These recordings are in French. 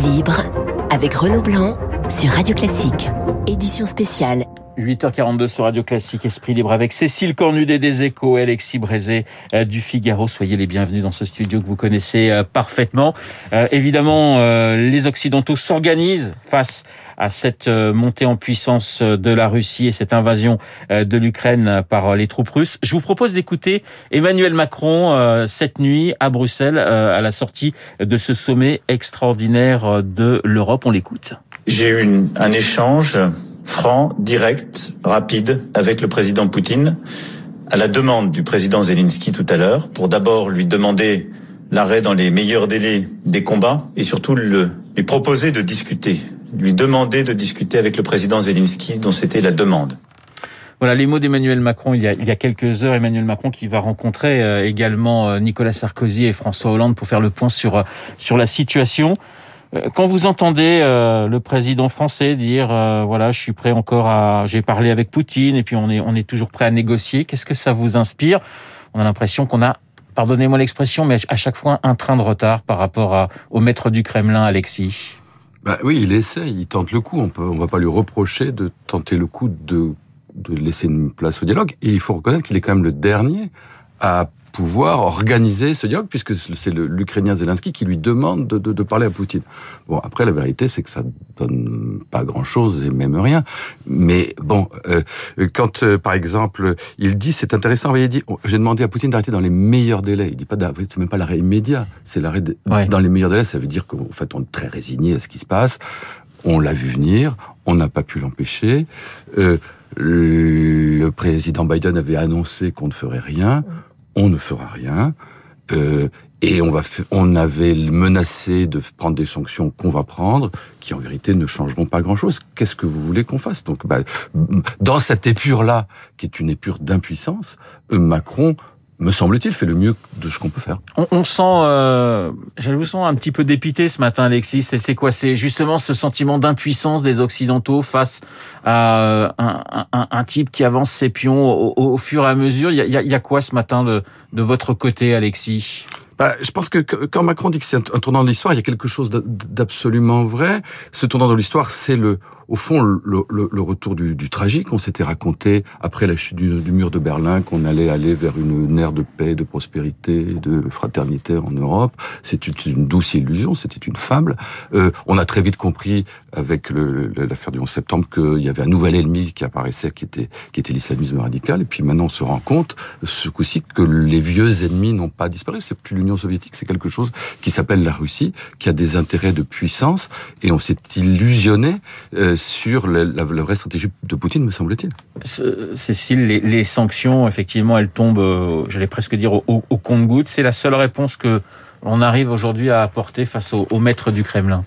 libre avec Renaud Blanc sur Radio Classique. Édition spéciale 8h42 sur Radio Classique, Esprit Libre avec Cécile Cornudet des Échos et Alexis Brézé euh, du Figaro. Soyez les bienvenus dans ce studio que vous connaissez euh, parfaitement. Euh, évidemment, les Occidentaux s'organisent face à cette montée en puissance de la Russie et cette invasion de l'Ukraine par les troupes russes. Je vous propose d'écouter Emmanuel Macron cette nuit à Bruxelles à la sortie de ce sommet extraordinaire de l'Europe. On l'écoute. J'ai eu un échange franc, direct, rapide avec le président Poutine, à la demande du président Zelensky tout à l'heure, pour d'abord lui demander l'arrêt dans les meilleurs délais des combats et surtout le, lui proposer de discuter, lui demander de discuter avec le président Zelensky dont c'était la demande. Voilà les mots d'Emmanuel Macron il y, a, il y a quelques heures. Emmanuel Macron qui va rencontrer euh, également euh, Nicolas Sarkozy et François Hollande pour faire le point sur, euh, sur la situation. Euh, quand vous entendez euh, le président français dire euh, voilà, je suis prêt encore à j'ai parlé avec Poutine et puis on est on est toujours prêt à négocier, qu'est-ce que ça vous inspire? On a l'impression qu'on a pardonnez-moi l'expression mais à chaque fois un train de retard par rapport à, au maître du Kremlin Alexis. Bah oui, il essaie, il tente le coup, on peut on va pas lui reprocher de tenter le coup de de laisser une place au dialogue. Et il faut reconnaître qu'il est quand même le dernier à pouvoir organiser ce dialogue, puisque c'est l'Ukrainien Zelensky qui lui demande de, de, de, parler à Poutine. Bon, après, la vérité, c'est que ça donne pas grand-chose et même rien. Mais bon, euh, quand, euh, par exemple, il dit, c'est intéressant, il dit, j'ai demandé à Poutine d'arrêter dans les meilleurs délais. Il dit pas, c'est même pas l'arrêt immédiat, c'est l'arrêt dans les meilleurs délais. Ça veut dire qu'en fait, on est très résigné à ce qui se passe. On l'a vu venir, on n'a pas pu l'empêcher. Euh, le président Biden avait annoncé qu'on ne ferait rien on ne fera rien. Euh, et on va, on avait menacé de prendre des sanctions qu'on va prendre, qui en vérité ne changeront pas grand-chose. Qu'est-ce que vous voulez qu'on fasse? Donc, bah, dans cette épure-là, qui est une épure d'impuissance, euh, Macron me semble-t-il, fait le mieux de ce qu'on peut faire. On, on sent, euh, je vous sens un petit peu dépité ce matin, Alexis. C'est quoi? C'est justement ce sentiment d'impuissance des Occidentaux face à euh, un, un, un, type qui avance ses pions au, au, fur et à mesure. Il y a, y a, quoi ce matin de, de votre côté, Alexis? Bah, je pense que quand Macron dit que c'est un tournant de l'histoire, il y a quelque chose d'absolument vrai. Ce tournant de l'histoire, c'est le au fond, le, retour du, tragique, on s'était raconté après la chute du, du mur de Berlin qu'on allait aller vers une ère de paix, de prospérité, de fraternité en Europe. C'était une douce illusion, c'était une fable. Euh, on a très vite compris avec l'affaire du 11 septembre qu'il y avait un nouvel ennemi qui apparaissait, qui était, qui était l'islamisme radical. Et puis maintenant, on se rend compte, ce coup-ci, que les vieux ennemis n'ont pas disparu. C'est plus l'Union soviétique, c'est quelque chose qui s'appelle la Russie, qui a des intérêts de puissance. Et on s'est illusionné. Euh, sur la, vraie stratégie de Poutine, me semble-t-il. Cécile, les, les, sanctions, effectivement, elles tombent, euh, j'allais presque dire, au, au compte-gouttes. C'est la seule réponse que l'on arrive aujourd'hui à apporter face au, au maître du Kremlin.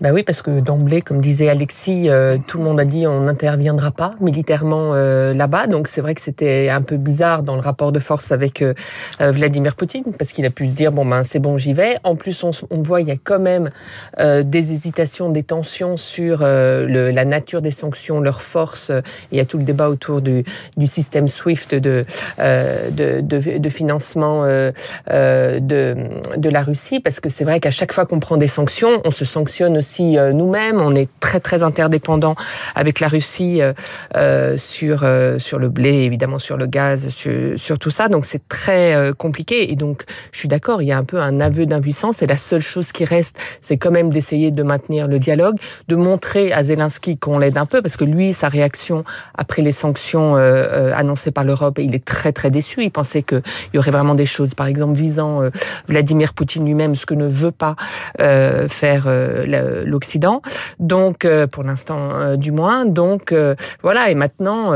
Ben oui, parce que d'emblée, comme disait Alexis, euh, tout le monde a dit on n'interviendra pas militairement euh, là-bas. Donc c'est vrai que c'était un peu bizarre dans le rapport de force avec euh, euh Vladimir Poutine, parce qu'il a pu se dire bon ben c'est bon j'y vais. En plus on, on, voit il y a quand même euh, des hésitations, des tensions sur le, la nature des sanctions, leur force. Il y a tout le débat autour du, du système SWIFT de, de, de, de, financement de, de la Russie, parce que c'est vrai qu'à chaque fois qu'on prend des sanctions, on se sanctionne aussi euh, nous-mêmes. On est très très interdépendants avec la Russie euh, euh, sur sur le blé, évidemment sur le gaz, sur, sur tout ça. Donc c'est très compliqué. Et donc je suis d'accord, il y a un peu un aveu d'impuissance. Et la seule chose qui reste, c'est quand même d'essayer de maintenir le dialogue, de montrer à Zelensky qu'on l'aide un peu, parce que lui, sa réaction après les sanctions annoncées par l'Europe, il est très très déçu. Il pensait qu'il y aurait vraiment des choses, par exemple visant Vladimir Poutine lui-même, ce que ne veut pas faire l'Occident. Donc, euh, pour l'instant, euh, du moins. Donc, euh, voilà. Et maintenant,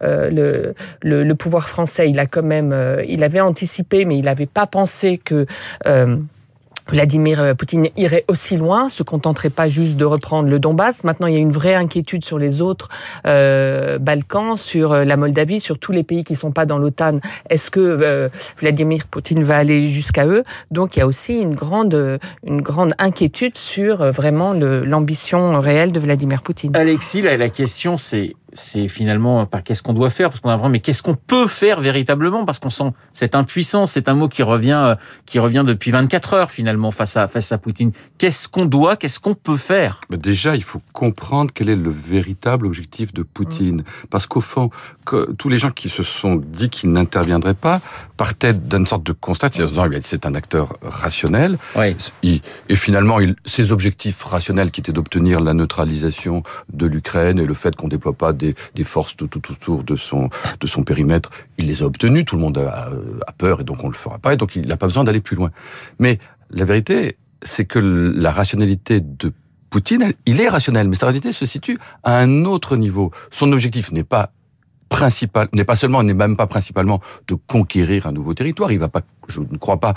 le, le, le, pouvoir français, il a quand même, il avait anticipé, mais il n'avait pas pensé que Vladimir euh, Poutine irait aussi loin, se contenterait pas juste de reprendre le Donbass. Maintenant, il y a une vraie inquiétude sur les autres euh, Balkans, sur euh, la Moldavie, sur tous les pays qui sont pas dans l'OTAN. Est-ce que Vladimir Poutine va aller jusqu'à eux? Donc, il y a aussi une grande, une grande inquiétude sur vraiment l'ambition réelle de Vladimir Poutine. Alexis, la question, c'est c'est finalement pas qu'est-ce qu'on doit faire parce qu'on a vraiment mais qu'est-ce qu'on peut faire véritablement parce qu'on sent cette impuissance c'est un mot qui revient euh, qui revient depuis 24 heures finalement face à face à Poutine. Qu'est-ce qu'on doit qu'est-ce qu'on peut faire? Déjà il faut comprendre quel est le véritable objectif de Poutine. Parce qu'au fond que, tous les gens qui se sont dit qu'ils n'interviendraient pas partaient d'une sorte de constat c'est un acteur rationnel. Oui. et finalement il, ses objectifs rationnels qui étaient d'obtenir la neutralisation de l'Ukraine et le fait qu'on déploie pas des, forces tout, autour de son, de son périmètre. Il les a obtenus, tout le monde a, peur et donc on le fera pas et donc il n'a pas besoin d'aller plus loin. Mais la vérité, c'est que la rationalité de Poutine, il est rationnel, mais sa réalité se situe à un autre niveau. Son objectif n'est pas principal, n'est pas seulement, n'est même pas principalement de conquérir un nouveau territoire. Il va pas, je ne crois pas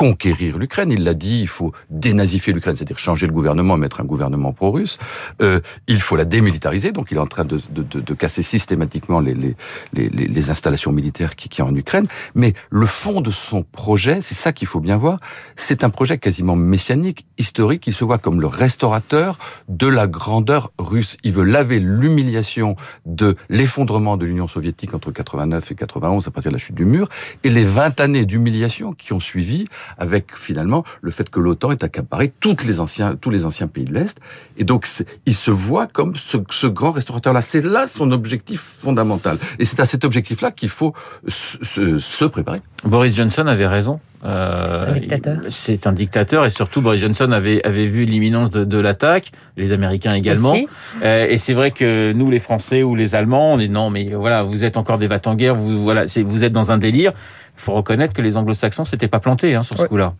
conquérir l'Ukraine. Il l'a dit, il faut dénazifier l'Ukraine, c'est-à-dire changer le gouvernement, mettre un gouvernement pro-russe. Euh, il faut la démilitariser, donc il est en train de, de, de, de casser systématiquement les, les, les, les installations militaires qui, qui en Ukraine. Mais le fond de son projet, c'est ça qu'il faut bien voir, c'est un projet quasiment messianique, historique. Il se voit comme le restaurateur de la grandeur russe. Il veut laver l'humiliation de l'effondrement de l'Union soviétique entre 89 et 91 à partir de la chute du mur et les 20 années d'humiliation qui ont suivi avec finalement le fait que l'OTAN est accaparé toutes les anciens, tous les anciens pays de l'Est. Et donc, il se voit comme ce, ce grand restaurateur-là. C'est là son objectif fondamental. Et c'est à cet objectif-là qu'il faut se, se, préparer. Boris Johnson avait raison. Euh, c'est un dictateur. C'est un dictateur et surtout Boris Johnson avait avait vu l'imminence de, de l'attaque, les Américains également. Euh, et c'est vrai que nous, les Français ou les Allemands, on est non, mais voilà, vous êtes encore des vats en guerre, vous voilà, vous êtes dans un délire. Il faut reconnaître que les Anglo-Saxons s'étaient pas plantés hein, sur ce ouais. coup-là.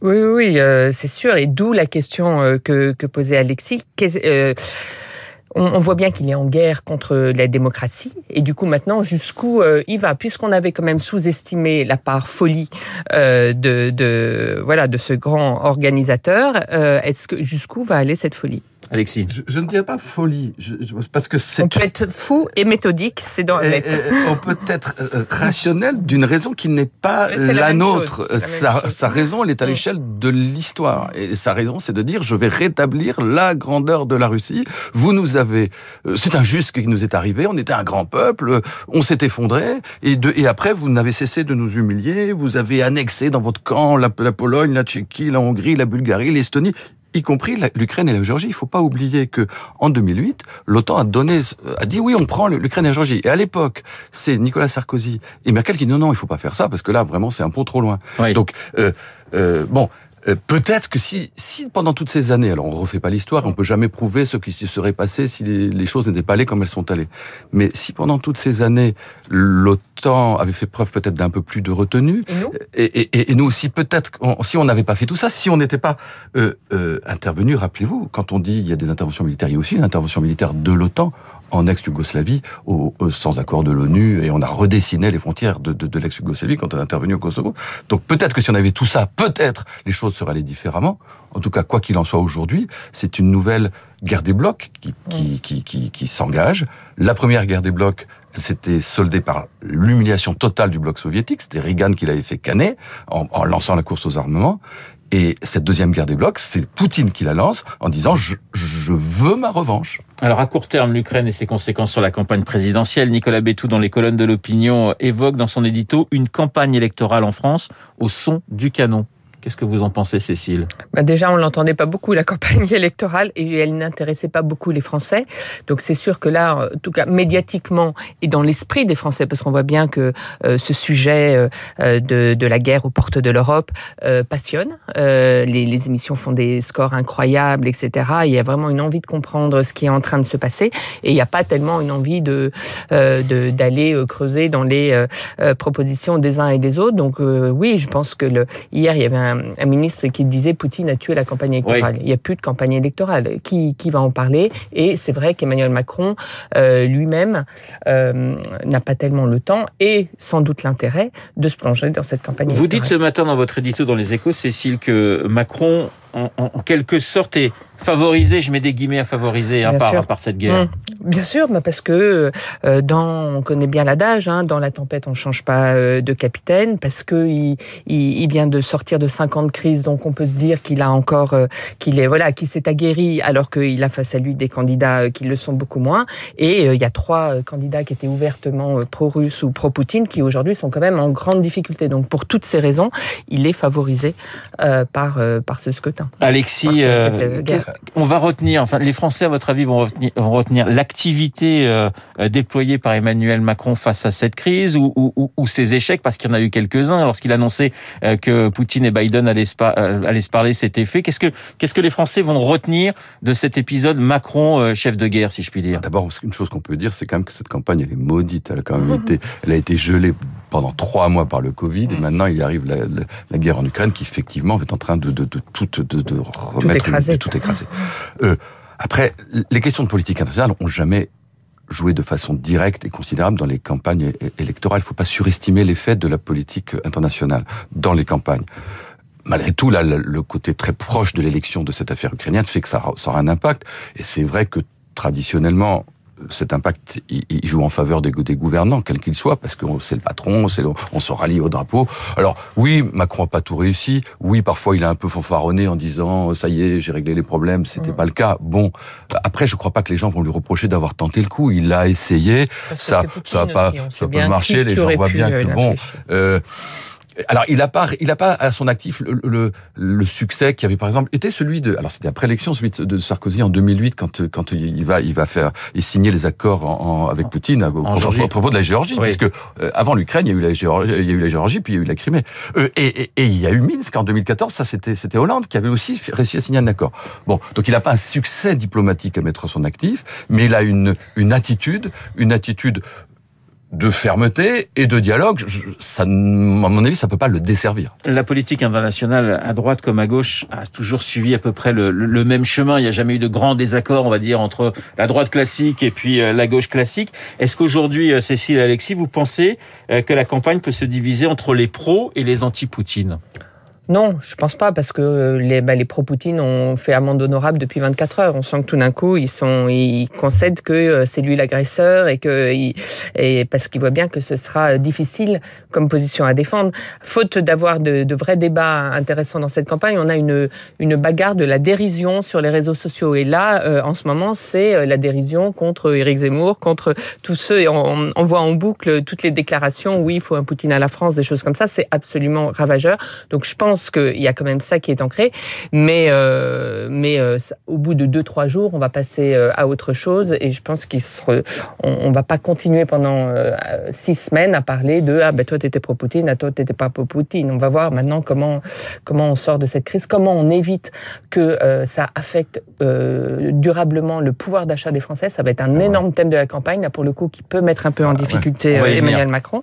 Oui, oui, oui euh, c'est sûr. Et d'où la question euh, que, que posait Alexis. Euh, on, on, voit bien qu'il est en guerre contre la démocratie. Et du coup, maintenant, jusqu'où il va? Puisqu'on avait quand même sous-estimé la part folie de, de, voilà, de ce grand organisateur, est-ce que jusqu'où va aller cette folie? Alexis. Je, je, ne dirais pas folie, je, je, parce que c'est. On peut être fou et méthodique, c'est dans la lettre. on peut être euh, rationnel d'une raison qui n'est pas la, la nôtre. Chose, sa, la sa, raison, elle est à l'échelle de l'histoire. Et sa raison, c'est de dire je vais rétablir la grandeur de la Russie. Vous nous avez. euh, C'est injuste ce qui nous est arrivé. On était un grand peuple. On s'est effondré. Et, de, et après, vous n'avez cessé de nous humilier. Vous avez annexé dans votre camp la, la Pologne, la Tchéquie, la Hongrie, la Bulgarie, l'Estonie y compris l'Ukraine et la Géorgie. Il faut pas oublier que en 2008, l'OTAN a donné, a dit oui, on prend l'Ukraine et la Géorgie. Et à l'époque, c'est Nicolas Sarkozy et Merkel qui dit non, non, il faut pas faire ça parce que là, vraiment, c'est un pont trop loin. Oui. Donc, euh, euh, bon. Euh, Peut-être que si, si pendant toutes ces années, alors on refait pas l'histoire, on peut jamais prouver ce qui se serait passé si les, les choses n'étaient pas allées comme elles sont allées. Mais si pendant toutes ces années, l'OTAN avait fait preuve peut-être d'un peu plus de retenue, et nous, et, et, et nous aussi peut-être, si on n'avait pas fait tout ça, si on n'était pas euh, euh, intervenu, rappelez-vous, quand on dit il y a des interventions militaires, il y a aussi une intervention militaire de l'OTAN en ex-Yougoslavie sans accord de l'ONU et on a redessiné les frontières de, de, de l'ex-Yougoslavie quand on est intervenu au Kosovo. Donc peut-être que si on avait tout ça, peut-être les choses seraient allées différemment. En tout cas, quoi qu'il en soit aujourd'hui, c'est une nouvelle guerre des blocs qui, qui, qui, qui, qui s'engage. La première guerre des blocs, elle s'était soldée par l'humiliation totale du bloc soviétique. C'était Reagan qui l'avait fait canner en, en lançant la course aux armements. Et cette deuxième guerre des blocs, c'est Poutine qui la lance en disant je, veux ma revanche. Alors à court terme, l'Ukraine et ses conséquences sur la campagne présidentielle, Nicolas Bétou dans les colonnes de l'opinion évoque dans son édito une campagne électorale en France au son du canon. Qu'est-ce que vous en pensez, Cécile? Bah Déjà, on l'entendait pas beaucoup, la campagne électorale, et elle n'intéressait pas beaucoup les Français. Donc c'est sûr que là, en tout cas, médiatiquement et dans l'esprit des Français, parce qu'on voit bien que euh, ce sujet euh, de, de, la guerre aux portes de l'Europe euh, passionne. les, les, émissions font des scores incroyables, etc. Il y a vraiment une envie de comprendre ce qui est en train de se passer, et il n'y a pas tellement une envie de d'aller creuser dans les propositions des uns et des autres. Donc oui, je pense que le, hier, il y avait un un, un, ministre qui disait Poutine a tué la campagne électorale. Oui. Il n'y a plus de campagne électorale. Qui, qui va en parler? Et c'est vrai qu'Emmanuel Macron euh, lui-même euh, n'a pas tellement le temps et sans doute l'intérêt de se plonger dans cette campagne Vous électorale. dites ce matin dans votre édito dans les échos, Cécile, que Macron en, en, quelque sorte est favorisé, je mets des guillemets à favoriser hein, par, par, cette guerre. Mmh. Bien sûr, mais parce que euh, dans, on connaît bien l'adage, hein, dans la tempête on change pas euh, de capitaine, parce que il, il, vient de sortir de 50 crises, donc on peut se dire qu'il a encore, euh, qu'il est voilà, qu'il s'est aguerri, alors qu'il a face à lui des candidats qui le sont beaucoup moins. Et il y a trois candidats qui étaient ouvertement pro-russes ou pro-Poutine, qui aujourd'hui sont quand même en grande difficulté. Donc pour toutes ces raisons, il est favorisé par par ce scrutin. Alexis, on va retenir, enfin les Français à votre avis vont retenir, vont retenir l'activité euh, déployée par Emmanuel Macron face à cette crise ou, ou, ou ses échecs, parce qu'il y en a eu quelques-uns. Lorsqu'il annonçait euh, que Poutine et Biden allaient se, euh, allaient se parler, c'était fait. Qu'est-ce que qu'est-ce que les Français vont retenir de cet épisode Macron chef de guerre, si je puis dire? D'abord, une chose qu'on peut dire, c'est quand même que cette campagne elle est maudite. Elle a quand même été, elle a été gelée pendant trois mois par le Covid. Et maintenant il arrive la, la, guerre en Ukraine qui effectivement est en train de, de, de, tout, de, de remettre tout écraser. Euh, après, les questions de politique internationale ont jamais joué de façon directe et considérable dans les campagnes électorales. Il ne faut pas surestimer l'effet de la politique internationale dans les campagnes. Malgré tout, là, le côté très proche de l'élection de cette affaire ukrainienne fait que ça, ça aura un impact. Et c'est vrai que traditionnellement, cet impact, il, joue en faveur des, des gouvernants, quels qu'ils soient, parce que c'est le patron, c'est on se rallie au drapeau. Alors oui, Macron n'a pas tout réussi. Oui, parfois il a un peu fanfaronné en disant ça y est, j'ai réglé les problèmes. C'était mmh. pas le cas. Bon, après, je crois pas que les gens vont lui reprocher d'avoir tenté le coup. Il l'a essayé, ça, ça a pas, ça peut marcher. Les gens voient bien que bon. Alors, il a pas, il a pas à son actif le, le, succès qui avait par exemple été celui de, alors c'était après l'élection, celui de Sarkozy en 2008 quand quand il va il va faire et signer les accords en, avec Poutine à, propos, de la Géorgie, puisque euh, avant l'Ukraine il y a eu la Géorgie, il y a eu la Géorgie puis il y a eu la Crimée. Euh, et, et, il y a eu Minsk en 2014, ça c'était c'était Hollande qui avait aussi réussi à signer un accord. Bon, donc il n'a pas un succès diplomatique à mettre à son actif, mais il a une une attitude, une attitude de fermeté et de dialogue, ça, à mon avis, ça peut pas le desservir. La politique internationale, à droite comme à gauche, a toujours suivi à peu près le, le même chemin. Il n'y a jamais eu de grand désaccord, on va dire, entre la droite classique et puis euh, la gauche classique. Est-ce qu'aujourd'hui, euh, Cécile Alexis, vous pensez euh, que la campagne peut se diviser entre les pros et les anti-Poutine non, je pense pas parce que les, bah, les pro-Poutine ont fait amende honorable depuis 24 heures. On sent que tout d'un coup ils sont, ils concèdent que euh, c'est lui l'agresseur et que et parce qu'ils voient bien que ce sera difficile comme position à défendre. Faute d'avoir de, de, vrais débats intéressants dans cette campagne, on a une une bagarre de la dérision sur les réseaux sociaux. Et là, euh, en ce moment, c'est euh, la dérision contre Éric Zemmour, contre tous ceux. Et on, on voit en boucle toutes les déclarations. Oui, il faut un Poutine à la France, des choses comme ça. C'est absolument ravageur. Donc je pense qu'il y a quand même ça qui est ancré, mais euh, mais euh, au bout de deux trois jours, on va passer euh, à autre chose et je pense qu'il se on, va pas continuer pendant six semaines à parler de ah ben toi t'étais pro Poutine, ah toi t'étais pas pro Poutine. On va voir maintenant comment comment on sort de cette crise, comment on évite que ça affecte durablement le pouvoir d'achat des Français. Ça va être un énorme thème de la campagne là pour le coup qui peut mettre un peu en ah difficulté Emmanuel Macron.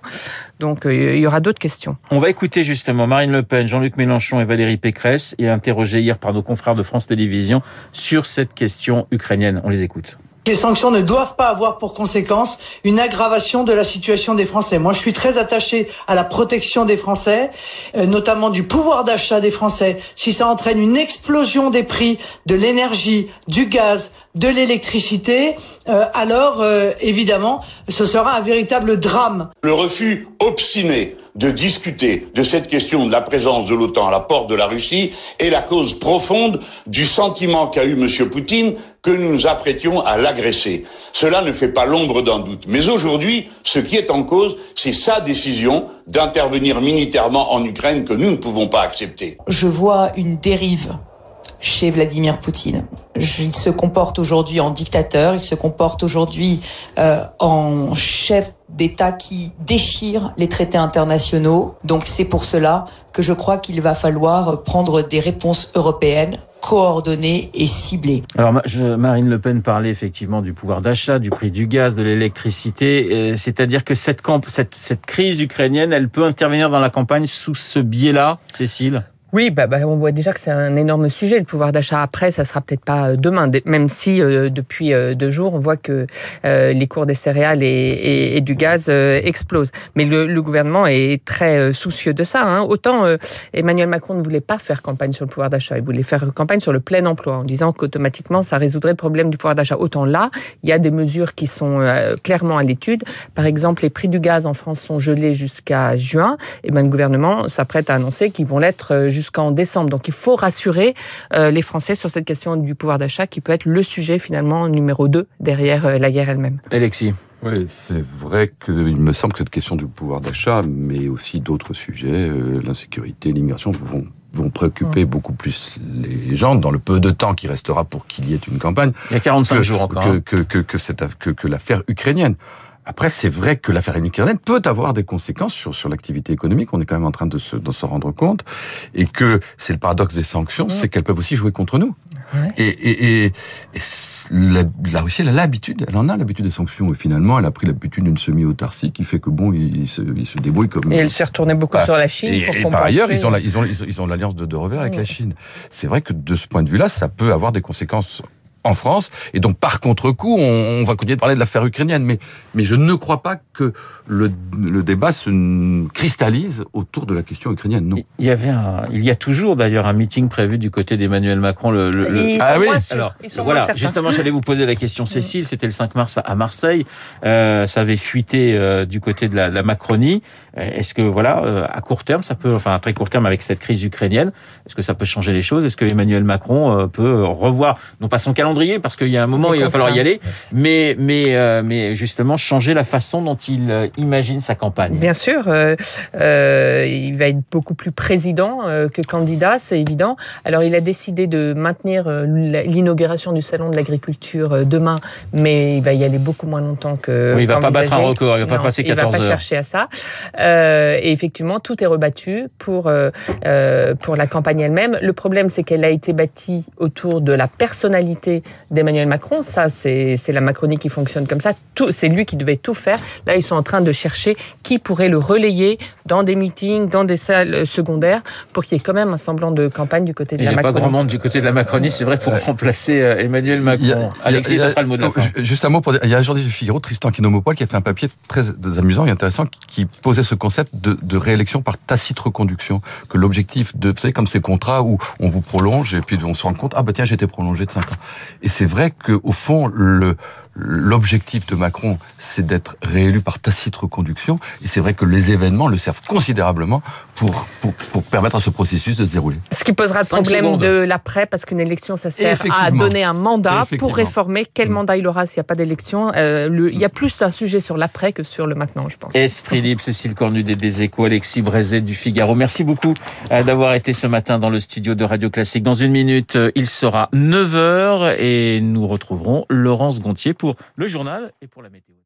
Donc il y aura d'autres questions. On va écouter justement Marine Le Pen, Jean-Luc Mélenchon et Valérie Pécresse et interrogé hier par nos confrères de France Télévisions sur cette question ukrainienne. On les écoute. Ces sanctions ne doivent pas avoir pour conséquence une aggravation de la situation des Français. Moi, je suis très attaché à la protection des Français, euh, notamment du pouvoir d'achat des Français. Si ça entraîne une explosion des prix de l'énergie, du gaz, de l'électricité, euh, alors euh, évidemment, ce sera un véritable drame. Le refus obstiné de discuter de cette question de la présence de l'OTAN à la porte de la Russie est la cause profonde du sentiment qu'a eu M. Poutine que nous nous apprêtions à l'agresser. Cela ne fait pas l'ombre d'un doute. Mais aujourd'hui, ce qui est en cause, c'est sa décision d'intervenir militairement en Ukraine que nous ne pouvons pas accepter. Je vois une dérive chez Vladimir Poutine. Il se comporte aujourd'hui en dictateur, il se comporte aujourd'hui euh, en chef d'État qui déchire les traités internationaux. Donc c'est pour cela que je crois qu'il va falloir prendre des réponses européennes coordonnées et ciblées. Alors Marine Le Pen parlait effectivement du pouvoir d'achat, du prix du gaz, de l'électricité, euh, c'est-à-dire que cette, crise ukrainienne, elle peut intervenir dans la campagne sous ce biais-là, Cécile? Oui, bah, bah, on voit déjà que c'est un énorme sujet. Le pouvoir d'achat après, ça sera peut-être pas demain, même si euh, depuis euh, deux jours, on voit que euh, les cours des céréales et, et, et du gaz explosent. Mais le, le, gouvernement est très soucieux de ça. Hein. Autant Emmanuel Macron ne voulait pas faire campagne sur le pouvoir d'achat, il voulait faire campagne sur le plein emploi en disant qu'automatiquement ça résoudrait le problème du pouvoir d'achat. Autant là, il y a des mesures qui sont clairement à l'étude. Par exemple, les prix du gaz en France sont gelés jusqu'à juin. Et ben le gouvernement s'apprête à annoncer qu'ils vont l'être jusqu'en décembre. Donc il faut rassurer euh, les Français sur cette question du pouvoir d'achat qui peut être le sujet finalement numéro 2 derrière euh, la guerre elle-même. Alexis. Oui, c'est vrai qu'il me semble que cette question du pouvoir d'achat, mais aussi d'autres sujets, euh, l'insécurité, l'immigration, vont vont préoccuper beaucoup plus les gens dans le peu de temps qui restera pour qu'il y ait une campagne. Il y a 45 jours encore. Que, hein. que, que, que, cette, que, que l'affaire ukrainienne. Après, c'est vrai que l'affaire ukrainienne peut avoir des conséquences sur, sur l'activité économique. On est quand même en train de se, de se rendre compte. Et que c'est le paradoxe des sanctions, c'est qu'elles peuvent aussi jouer contre nous. Et, et, et, la, la, Russie, elle a l'habitude, elle en a l'habitude des sanctions. Et finalement, elle a pris l'habitude d'une semi-autarcie qui fait que bon, il, se, il se débrouille comme. Et elle s'est retournée beaucoup bah, sur la Chine. Et, pour par ailleurs, ils ont, la, ils ont, ils ont l'alliance de, de revers avec la Chine. C'est vrai que de ce point de vue-là, ça peut avoir des conséquences en France. Et donc, par contre-coup, on, on, va continuer de parler de l'affaire ukrainienne. Mais, mais je ne crois pas que le, le, débat se cristallise autour de la question ukrainienne. Non. Il y avait un, il y a toujours d'ailleurs un meeting prévu du côté d'Emmanuel Macron. Le, le, ah oui. Alors voilà, justement, j'allais vous poser la question, Cécile. C'était le 5 mars à Marseille. Euh, ça avait fuité euh, du côté de la, la Macronie. Euh, est-ce que voilà, euh, à court terme, ça peut, enfin à très court terme avec cette crise ukrainienne, est-ce que ça peut changer les choses? Est-ce que Emmanuel Macron euh, peut revoir non pas son calendrier parce qu'il y a un moment où il va falloir y aller, mais mais mais justement changer la façon dont il imagine sa campagne Bien sûr, euh, il va être beaucoup plus président que candidat, c'est évident. Alors il a décidé de maintenir l'inauguration du salon de l'agriculture demain, mais il va y aller beaucoup moins longtemps que. Oui, il va pas battre un record, il va pas passer 14 heures. Il va pas chercher à ça. Euh, et effectivement, tout est rebattu pour euh, euh, pour la campagne elle-même. Le problème, c'est qu'elle a été bâtie autour de la personnalité d'Emmanuel Macron. Ça, c'est c'est la Macronie qui fonctionne comme ça. Tout, c'est lui qui devait tout faire. Là, ils sont en train de chercher qui pourrait le relayer dans des meetings, dans des salles secondaires, pour qu'il y ait quand même un semblant de campagne du côté de la Macronie. Il n'y a pas grand monde du côté de la Macronie, c'est vrai, pour remplacer Emmanuel Macron. Alexis, ça sera le mot de la fin. Juste un mot pour il y a aujourd'hui du Figaro, Tristan Kinomopol, qui a fait un papier très amusant et intéressant, qui posait ce concept de, de réélection par tacite reconduction. Que l'objectif de, vous savez, comme ces contrats où on vous prolonge et puis on se rend compte, ah bah tiens, j'ai été prolongé de 5 ans. Et c'est vrai qu'au fond, le, l'objectif de Macron, c'est d'être réélu par tacite reconduction. Et c'est vrai que les événements le servent considérablement pour, pour, pour, permettre à ce processus de se dérouler. Ce qui posera le problème de l'après, parce qu'une élection, ça sert à donner un mandat pour réformer. Quel mm. mandat il aura s'il n'y a pas d'élection euh, Il y a plus un sujet sur l'après que sur le maintenant, je pense. Esprit libre, Cécile Des Alexis Brézet du Figaro. Merci beaucoup euh, d'avoir été ce matin dans le studio de Radio Classique. Dans une minute, euh, il sera 9h et nous retrouverons Laurence Gontier pour le journal et pour la météo.